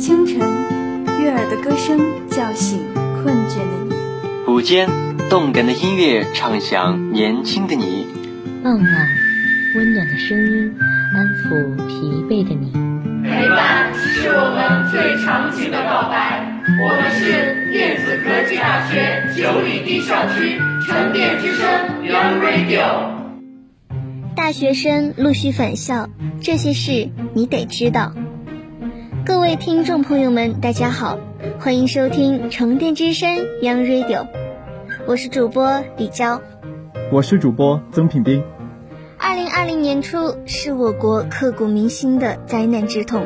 清晨，悦耳的歌声叫醒困倦的你；午间，动感的音乐唱响年轻的你；傍晚，温暖的声音安抚疲惫的你。陪伴是我们最长情的告白。我们是电子科技大学九里堤校区沉淀之声 Young Radio。大学生陆续返校，这些事你得知道。各位听众朋友们，大家好，欢迎收听沉淀之声 Young Radio，我是主播李娇，我是主播曾品斌。二零二零年初是我国刻骨铭心的灾难之痛，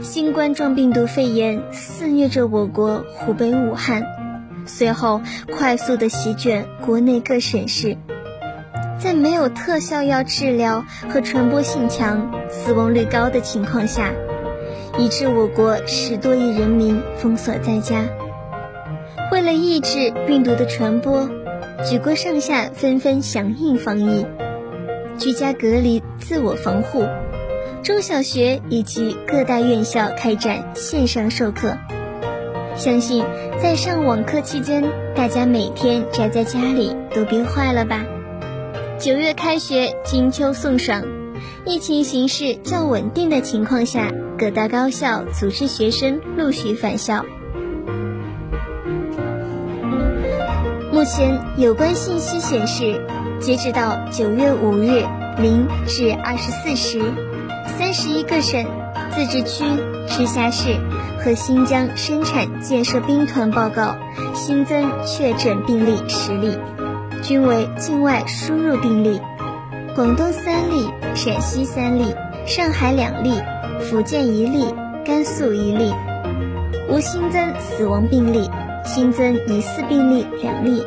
新冠状病毒肺炎肆虐着我国湖北武汉，随后快速的席卷国内各省市。在没有特效药治疗和传播性强、死亡率高的情况下，以致我国十多亿人民封锁在家。为了抑制病毒的传播，举国上下纷纷响应防疫，居家隔离、自我防护。中小学以及各大院校开展线上授课。相信在上网课期间，大家每天宅在家里都憋坏了吧？九月开学，金秋送爽，疫情形势较稳定的情况下，各大高校组织学生陆续返校。目前有关信息显示，截止到九月五日零至二十四时，三十一个省、自治区、直辖市和新疆生产建设兵团报告新增确诊病例十例。均为境外输入病例，广东三例，陕西三例，上海两例，福建一例，甘肃一例，无新增死亡病例，新增疑似病例两例，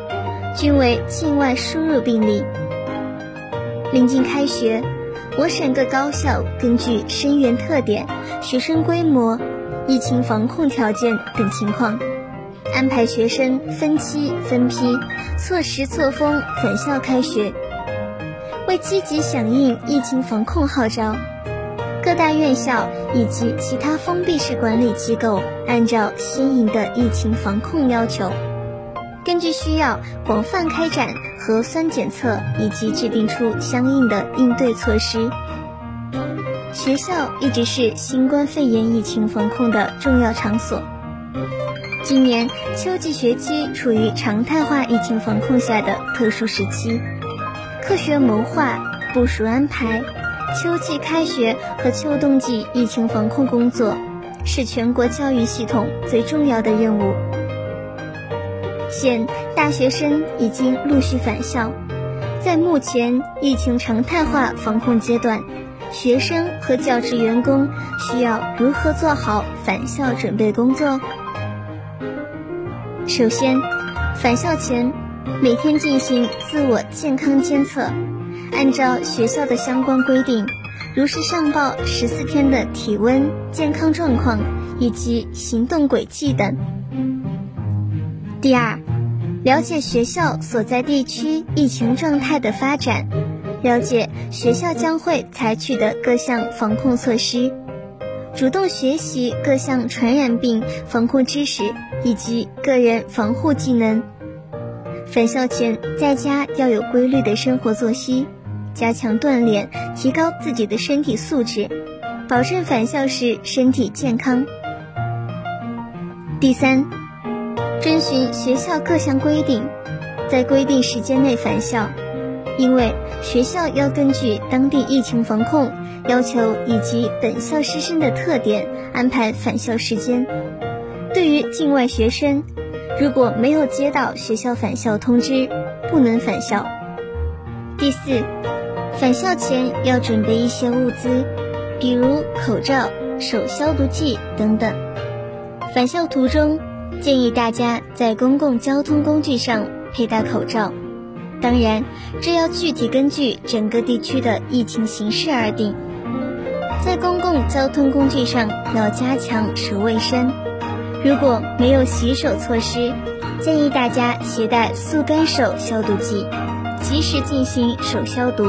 均为境外输入病例。临近开学，我省各高校根据生源特点、学生规模、疫情防控条件等情况。安排学生分期分批、错时错峰返校开学。为积极响应疫情防控号召，各大院校以及其他封闭式管理机构按照新颖的疫情防控要求，根据需要广泛开展核酸检测以及制定出相应的应对措施。学校一直是新冠肺炎疫情防控的重要场所。今年秋季学期处于常态化疫情防控下的特殊时期，科学谋划、部署安排秋季开学和秋冬季疫情防控工作，是全国教育系统最重要的任务。现大学生已经陆续返校，在目前疫情常态化防控阶段，学生和教职员工需要如何做好返校准备工作？首先，返校前每天进行自我健康监测，按照学校的相关规定，如实上报十四天的体温、健康状况以及行动轨迹等。第二，了解学校所在地区疫情状态的发展，了解学校将会采取的各项防控措施。主动学习各项传染病防控知识以及个人防护技能。返校前在家要有规律的生活作息，加强锻炼，提高自己的身体素质，保证返校时身体健康。第三，遵循学校各项规定，在规定时间内返校，因为学校要根据当地疫情防控。要求以及本校师生的特点安排返校时间。对于境外学生，如果没有接到学校返校通知，不能返校。第四，返校前要准备一些物资，比如口罩、手消毒剂等等。返校途中，建议大家在公共交通工具上佩戴口罩。当然，这要具体根据整个地区的疫情形势而定。在公共交通工具上要加强手卫生，如果没有洗手措施，建议大家携带速干手消毒剂，及时进行手消毒。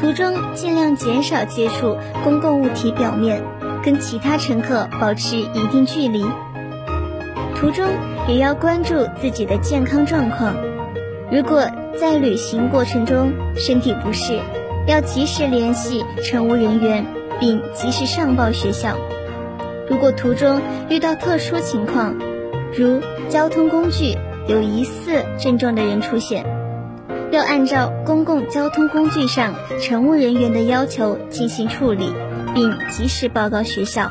途中尽量减少接触公共物体表面，跟其他乘客保持一定距离。途中也要关注自己的健康状况，如果在旅行过程中身体不适，要及时联系乘务人员，并及时上报学校。如果途中遇到特殊情况，如交通工具有疑似症状的人出现，要按照公共交通工具上乘务人员的要求进行处理，并及时报告学校。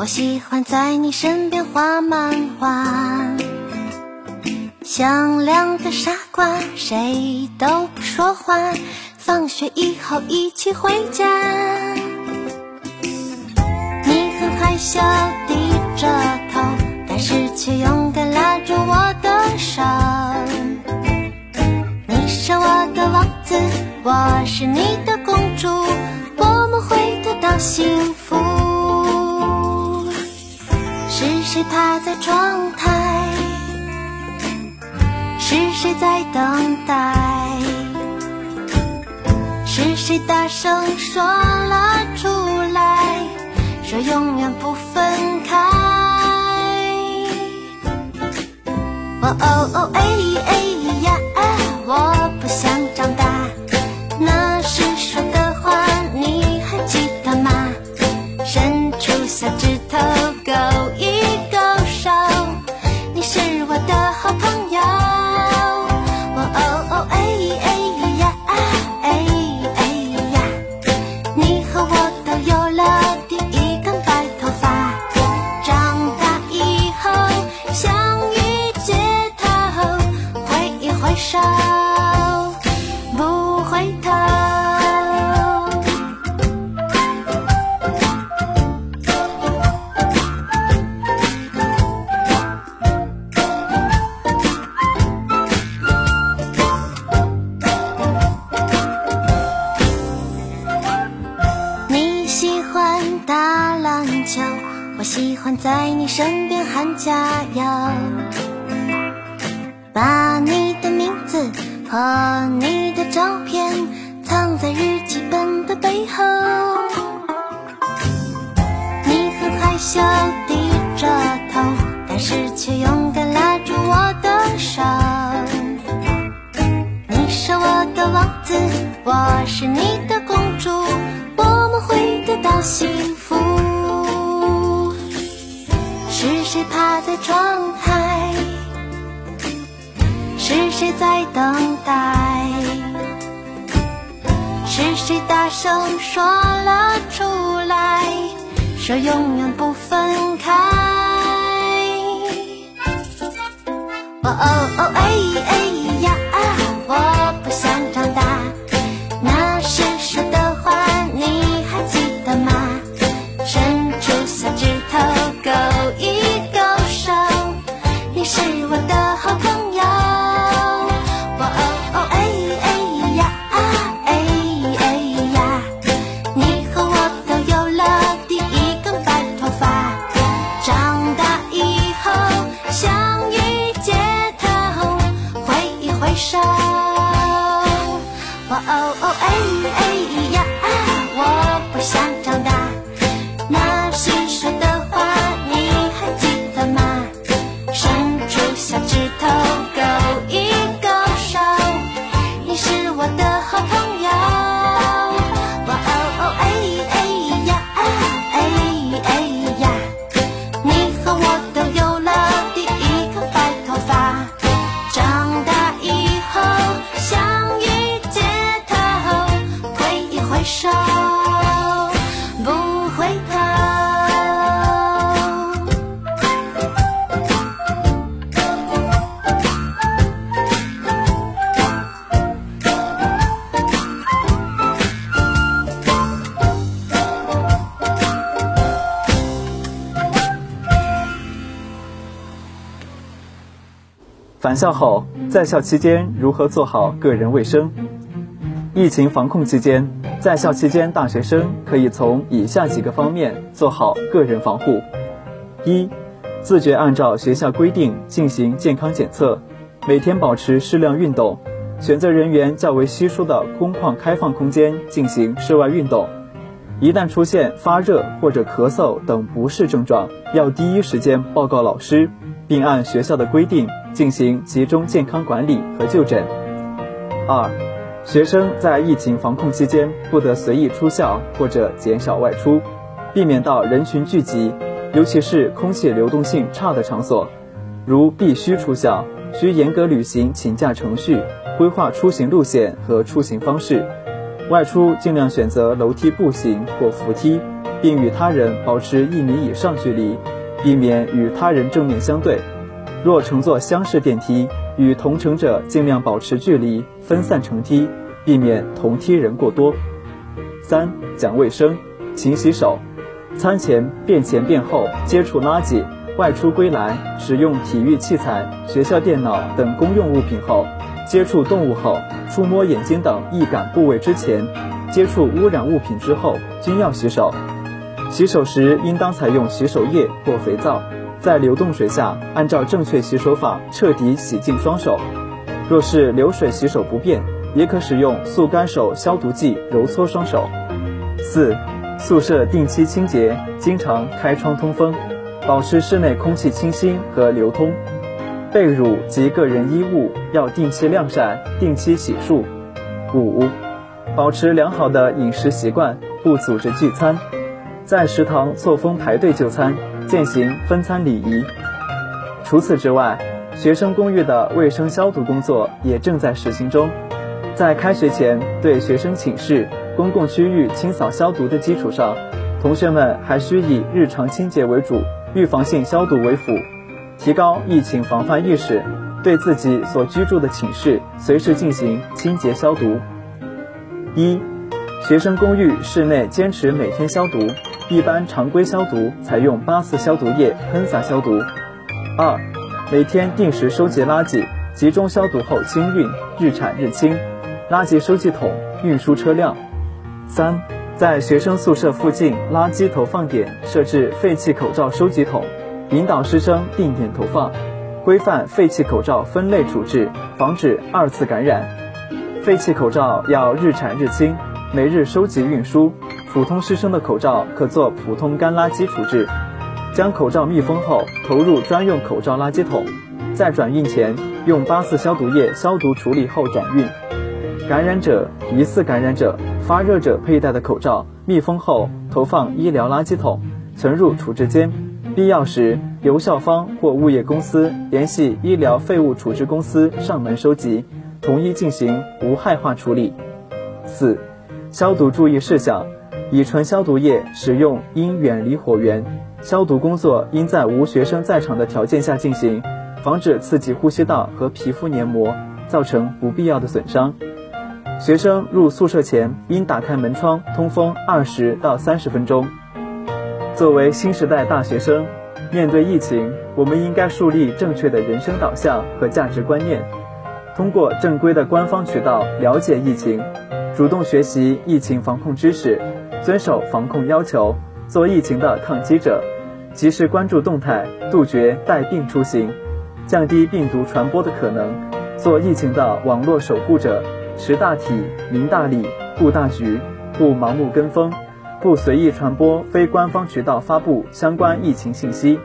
我喜欢在你身边画漫画，像两个傻瓜，谁都不说话。放学以后一起回家。你很害羞，低着头，但是却勇敢拉住我的手。你是我的王子，我是你的公主，我们会得到幸福。谁趴在窗台？是谁在等待？是谁大声说了出来？说永远不分开。哦哦哦，哎哎呀，我不想我喜欢在你身边喊加油，把你的名字和你的照片藏在日记本的背后。你很害羞，低着头，但是却勇敢拉住我的手。你是我的王子，我是你的公主，我们会得到幸福。谁趴在窗台？是谁在等待？是谁大声说了出来？说永远不分开。哦哦哦，校后，在校期间如何做好个人卫生？疫情防控期间，在校期间大学生可以从以下几个方面做好个人防护：一、自觉按照学校规定进行健康检测，每天保持适量运动，选择人员较为稀疏的空旷开放空间进行室外运动。一旦出现发热或者咳嗽等不适症状，要第一时间报告老师，并按学校的规定进行集中健康管理和就诊。二、学生在疫情防控期间不得随意出校或者减少外出，避免到人群聚集，尤其是空气流动性差的场所。如必须出校，需严格履行请假程序，规划出行路线和出行方式。外出尽量选择楼梯步行或扶梯，并与他人保持一米以上距离，避免与他人正面相对。若乘坐厢式电梯，与同乘者尽量保持距离，分散乘梯，避免同梯人过多。三、讲卫生，勤洗手，餐前、便前、便后接触垃圾，外出归来使用体育器材、学校电脑等公用物品后。接触动物后，触摸眼睛等易感部位之前，接触污染物品之后，均要洗手。洗手时应当采用洗手液或肥皂，在流动水下按照正确洗手法彻底洗净双手。若是流水洗手不便，也可使用速干手消毒剂揉搓双手。四、宿舍定期清洁，经常开窗通风，保持室内空气清新和流通。被褥及个人衣物要定期晾晒、定期洗漱。五、保持良好的饮食习惯，不组织聚餐，在食堂错峰排队就餐，践行分餐礼仪。除此之外，学生公寓的卫生消毒工作也正在实行中。在开学前对学生寝室、公共区域清扫消毒的基础上，同学们还需以日常清洁为主，预防性消毒为辅。提高疫情防范意识，对自己所居住的寝室随时进行清洁消毒。一、学生公寓室内坚持每天消毒，一般常规消毒采用八四消毒液喷洒消毒。二、每天定时收集垃圾，集中消毒后清运，日产日清。垃圾收集桶、运输车辆。三、在学生宿舍附近垃圾投放点设置废弃口罩收集桶。引导师生定点投放，规范废弃口罩分类处置，防止二次感染。废弃口罩要日产日清，每日收集运输。普通师生的口罩可做普通干垃圾处置，将口罩密封后投入专用口罩垃圾桶，在转运前用八四消毒液消毒处理后转运。感染者、疑似感染者、发热者佩戴的口罩密封后投放医疗垃圾桶，存入处置间。必要时，由校方或物业公司联系医疗废物处置公司上门收集，统一进行无害化处理。四、消毒注意事项：乙醇消毒液使用应远离火源，消毒工作应在无学生在场的条件下进行，防止刺激呼吸道和皮肤黏膜，造成不必要的损伤。学生入宿舍前应打开门窗通风二十到三十分钟。作为新时代大学生，面对疫情，我们应该树立正确的人生导向和价值观念，通过正规的官方渠道了解疫情，主动学习疫情防控知识，遵守防控要求，做疫情的抗击者，及时关注动态，杜绝带病出行，降低病毒传播的可能，做疫情的网络守护者，识大体、明大理、顾大局，不盲目跟风。不随意传播非官方渠道发布相关疫情信息，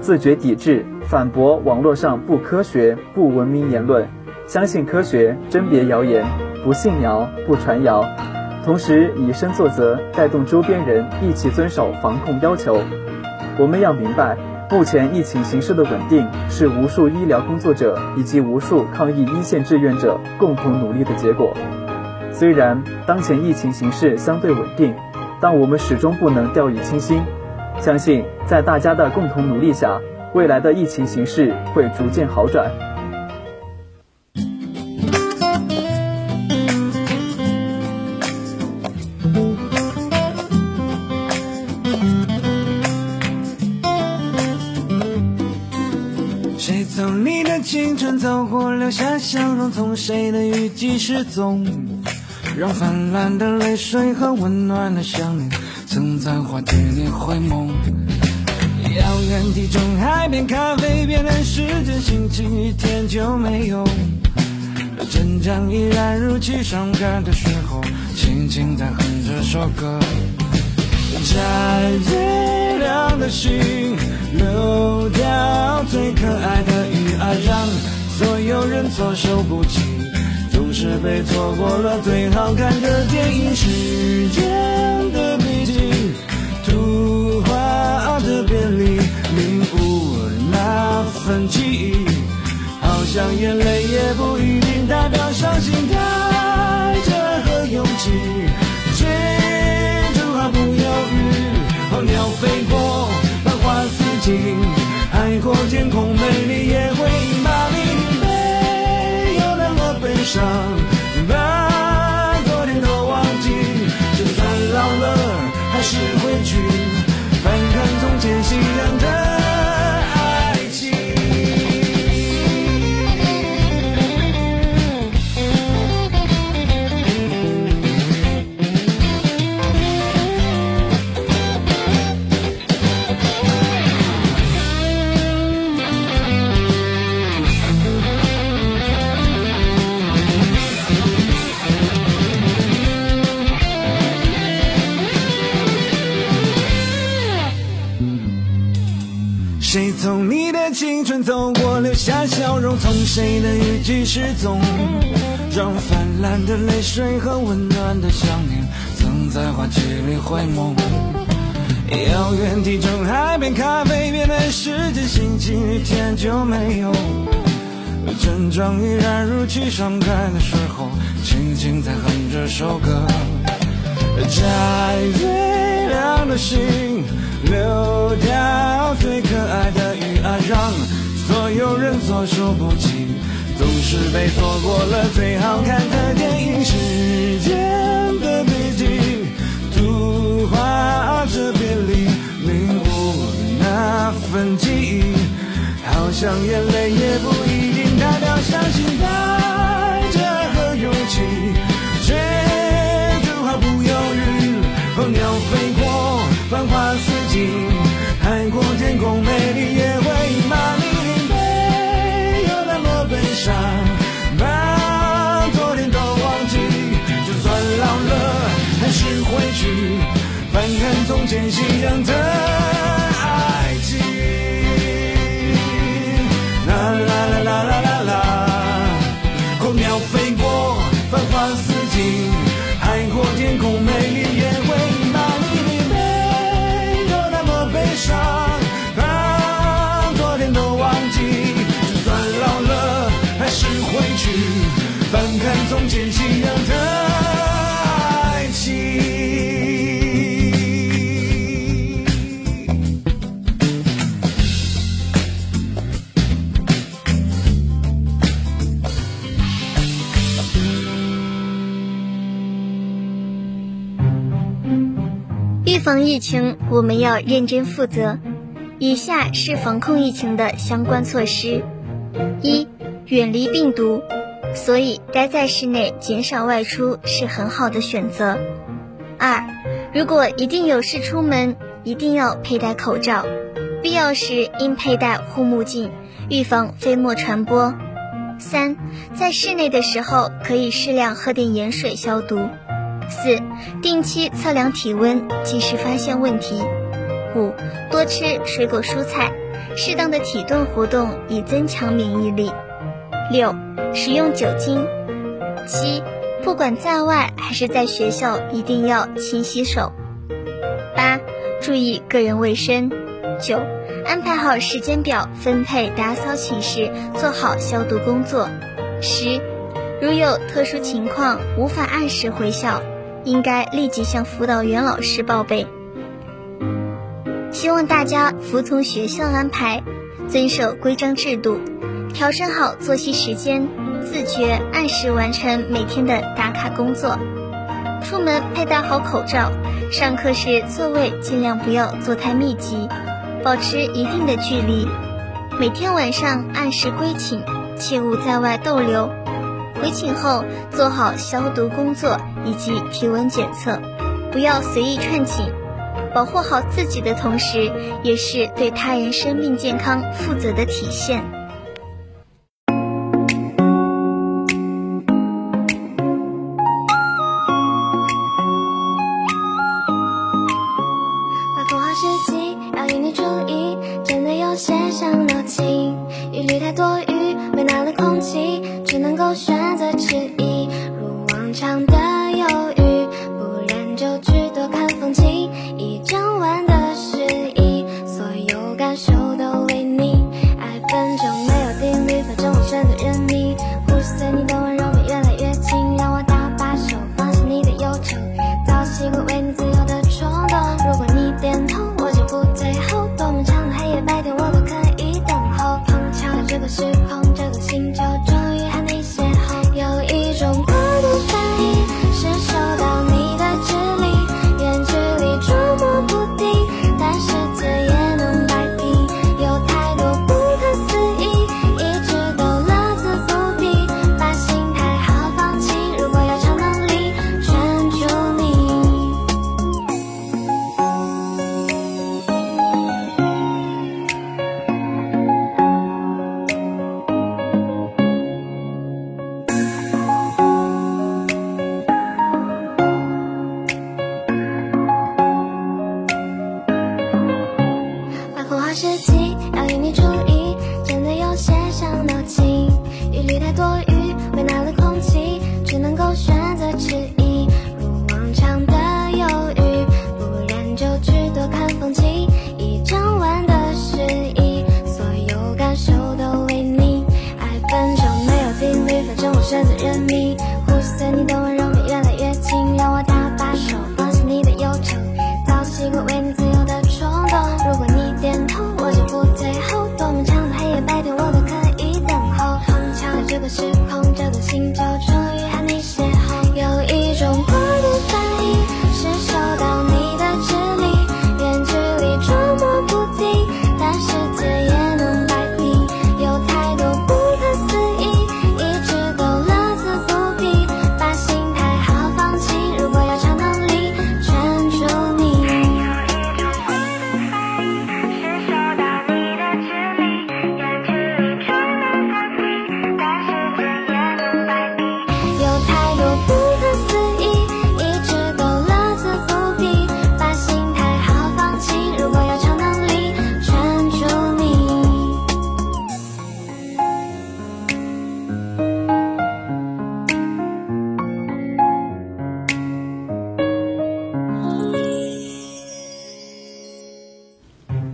自觉抵制、反驳网络上不科学、不文明言论，相信科学，甄别谣言，不信谣、不传谣。同时以身作则，带动周边人一起遵守防控要求。我们要明白，目前疫情形势的稳定是无数医疗工作者以及无数抗疫一线志愿者共同努力的结果。虽然当前疫情形势相对稳定。但我们始终不能掉以轻心，相信在大家的共同努力下，未来的疫情形势会逐渐好转。走过，留下笑容，从谁的雨季失踪？让泛滥的泪水和温暖的想念，曾在花季里回眸。遥远地中海边，咖啡边的时间，星期天就没有。阵仗依然如期上课的时候，轻轻在哼这首歌。摘最亮的星，流掉最可爱的鱼儿，让所有人措手不及。总是被错过了最好看的电影，时间的笔记，图画的别离，领悟那份记忆。好像眼泪也不一定代表伤心，带着和勇气，追逐毫不犹豫。候鸟飞过，繁花似锦，海阔天空，美丽谁的雨季失踪？让泛滥的泪水和温暖的想念，曾在花季里回眸。遥远地中海边，咖啡边的时间，星期天就没有。阵仗依然如期上开的时候，轻轻在哼这首歌。摘最亮的星，流掉最可爱的鱼儿，让所有人措手不及。总是被错过了最好看的电影，时间的笔记，图画着别离，领悟那份记忆。好像眼泪也不一定代表伤心，带着和勇气，追逐毫不犹豫。候鸟飞过，繁花似锦，海阔天空，美丽也回去翻看从前信仰的防疫情，我们要认真负责。以下是防控疫情的相关措施：一、远离病毒，所以待在室内，减少外出是很好的选择。二、如果一定有事出门，一定要佩戴口罩，必要时应佩戴护目镜，预防飞沫传播。三、在室内的时候，可以适量喝点盐水消毒。四、定期测量体温，及时发现问题。五、多吃水果蔬菜，适当的体锻活动以增强免疫力。六、使用酒精。七、不管在外还是在学校，一定要勤洗手。八、注意个人卫生。九、安排好时间表，分配打扫寝室，做好消毒工作。十、如有特殊情况无法按时回校，应该立即向辅导员老师报备。希望大家服从学校安排，遵守规章制度，调整好作息时间，自觉按时完成每天的打卡工作。出门佩戴好口罩，上课时座位尽量不要坐太密集，保持一定的距离。每天晚上按时归寝，切勿在外逗留。回寝后做好消毒工作以及体温检测，不要随意串寝。保护好自己的同时，也是对他人生命健康负责的体现。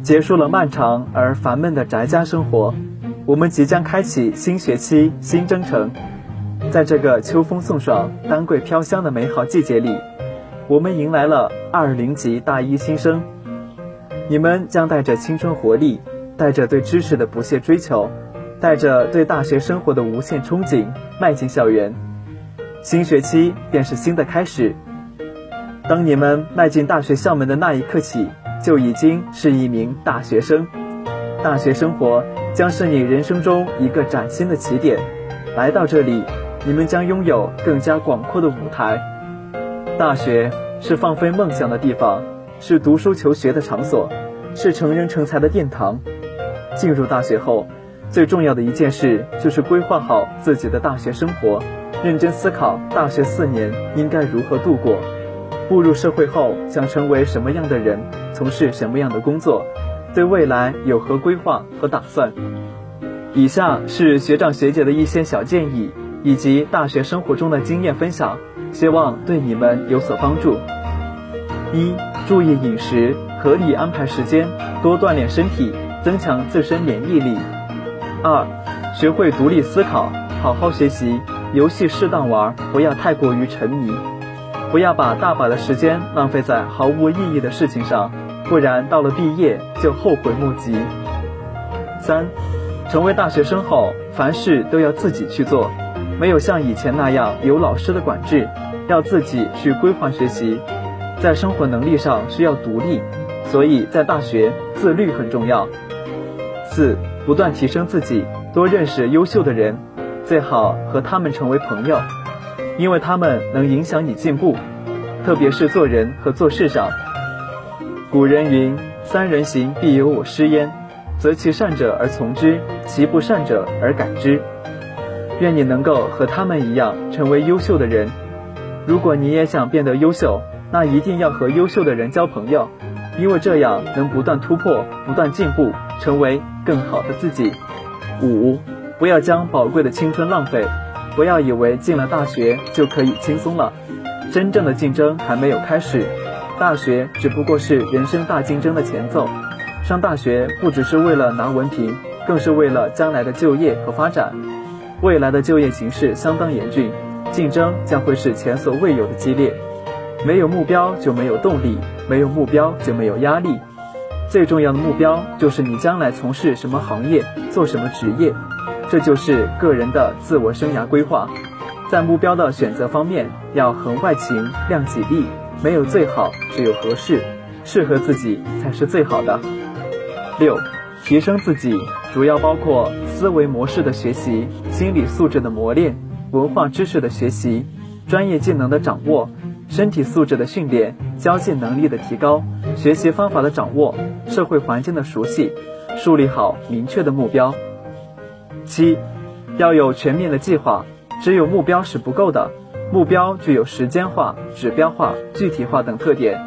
结束了漫长而烦闷的宅家生活，我们即将开启新学期新征程。在这个秋风送爽、丹桂飘香的美好季节里，我们迎来了二零级大一新生。你们将带着青春活力，带着对知识的不懈追求，带着对大学生活的无限憧憬，迈进校园。新学期便是新的开始。当你们迈进大学校门的那一刻起。就已经是一名大学生，大学生活将是你人生中一个崭新的起点。来到这里，你们将拥有更加广阔的舞台。大学是放飞梦想的地方，是读书求学的场所，是成人成才的殿堂。进入大学后，最重要的一件事就是规划好自己的大学生活，认真思考大学四年应该如何度过。步入社会后，想成为什么样的人？从事什么样的工作，对未来有何规划和打算？以下是学长学姐的一些小建议，以及大学生活中的经验分享，希望对你们有所帮助。一、注意饮食，合理安排时间，多锻炼身体，增强自身免疫力。二、学会独立思考，好好学习，游戏适当玩，不要太过于沉迷，不要把大把的时间浪费在毫无意义的事情上。不然到了毕业就后悔莫及。三，成为大学生后，凡事都要自己去做，没有像以前那样有老师的管制，要自己去规划学习，在生活能力上需要独立，所以在大学自律很重要。四，不断提升自己，多认识优秀的人，最好和他们成为朋友，因为他们能影响你进步，特别是做人和做事上。古人云：“三人行，必有我师焉，择其善者而从之，其不善者而改之。”愿你能够和他们一样成为优秀的人。如果你也想变得优秀，那一定要和优秀的人交朋友，因为这样能不断突破、不断进步，成为更好的自己。五，不要将宝贵的青春浪费，不要以为进了大学就可以轻松了，真正的竞争还没有开始，大学只不过是人生大竞争的前奏。上大学不只是为了拿文凭，更是为了将来的就业和发展。未来的就业形势相当严峻，竞争将会是前所未有的激烈。没有目标就没有动力，没有目标就没有压力。最重要的目标就是你将来从事什么行业，做什么职业，这就是个人的自我生涯规划。在目标的选择方面，要衡外情，量己力，没有最好，只有合适，适合自己才是最好的。六，提升自己主要包括思维模式的学习、心理素质的磨练、文化知识的学习、专业技能的掌握。身体素质的训练、交际能力的提高、学习方法的掌握、社会环境的熟悉，树立好明确的目标。七，要有全面的计划，只有目标是不够的，目标具有时间化、指标化、具体化等特点，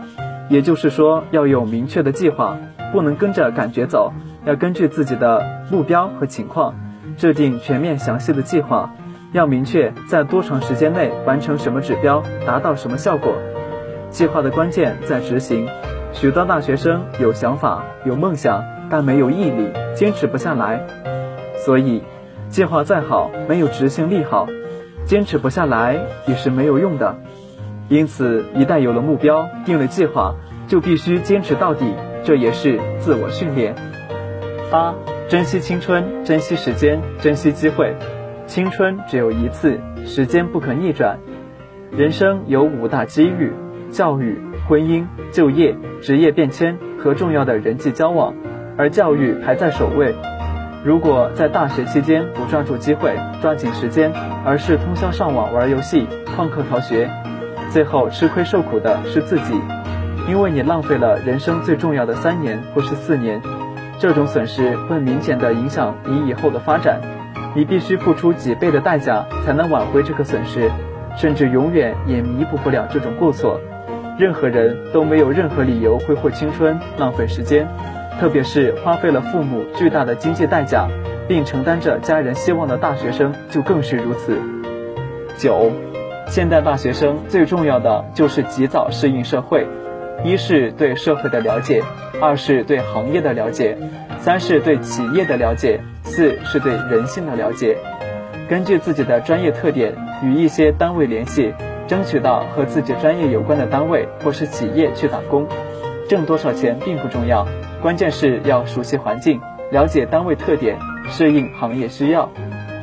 也就是说要有明确的计划，不能跟着感觉走，要根据自己的目标和情况，制定全面详细的计划。要明确在多长时间内完成什么指标，达到什么效果。计划的关键在执行。许多大学生有想法、有梦想，但没有毅力，坚持不下来。所以，计划再好，没有执行力好，坚持不下来也是没有用的。因此，一旦有了目标，定了计划，就必须坚持到底，这也是自我训练。八，珍惜青春，珍惜时间，珍惜机会。青春只有一次，时间不可逆转。人生有五大机遇：教育、婚姻、就业、职业变迁和重要的人际交往，而教育排在首位。如果在大学期间不抓住机会、抓紧时间，而是通宵上网玩游戏、旷课逃学，最后吃亏受苦的是自己，因为你浪费了人生最重要的三年或是四年。这种损失会明显的影响你以后的发展。你必须付出几倍的代价才能挽回这个损失，甚至永远也弥补不了这种过错。任何人都没有任何理由挥霍青春、浪费时间，特别是花费了父母巨大的经济代价，并承担着家人希望的大学生就更是如此。九，现代大学生最重要的就是及早适应社会，一是对社会的了解，二是对行业的了解，三是对企业的了解。四是对人性的了解，根据自己的专业特点与一些单位联系，争取到和自己专业有关的单位或是企业去打工。挣多少钱并不重要，关键是要熟悉环境，了解单位特点，适应行业需要，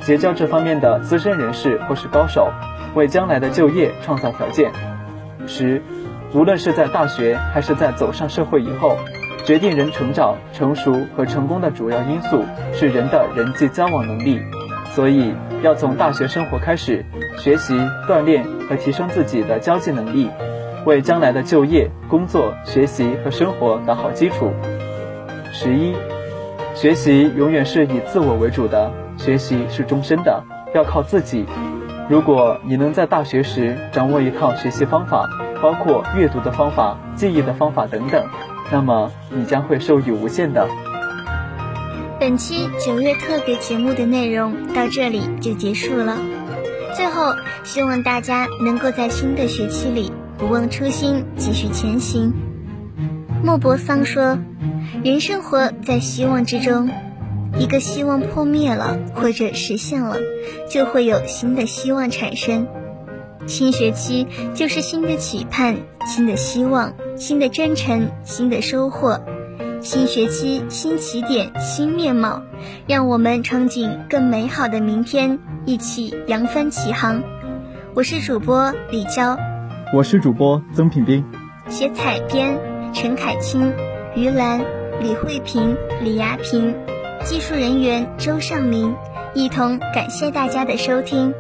结交这方面的资深人士或是高手，为将来的就业创造条件。十，无论是在大学还是在走上社会以后。决定人成长、成熟和成功的主要因素是人的人际交往能力，所以要从大学生活开始学习、锻炼和提升自己的交际能力，为将来的就业、工作、学习和生活打好基础。十一，学习永远是以自我为主的，学习是终身的，要靠自己。如果你能在大学时掌握一套学习方法，包括阅读的方法、记忆的方法等等。那么你将会受益无限的。本期九月特别节目的内容到这里就结束了。最后，希望大家能够在新的学期里不忘初心，继续前行。莫泊桑说：“人生活在希望之中，一个希望破灭了或者实现了，就会有新的希望产生。新学期就是新的期盼，新的希望。”新的征程，新的收获，新学期，新起点，新面貌，让我们憧憬更美好的明天，一起扬帆起航。我是主播李娇，我是主播曾品斌，写采编陈凯清、于兰、李慧萍、李亚萍，技术人员周尚明，一同感谢大家的收听。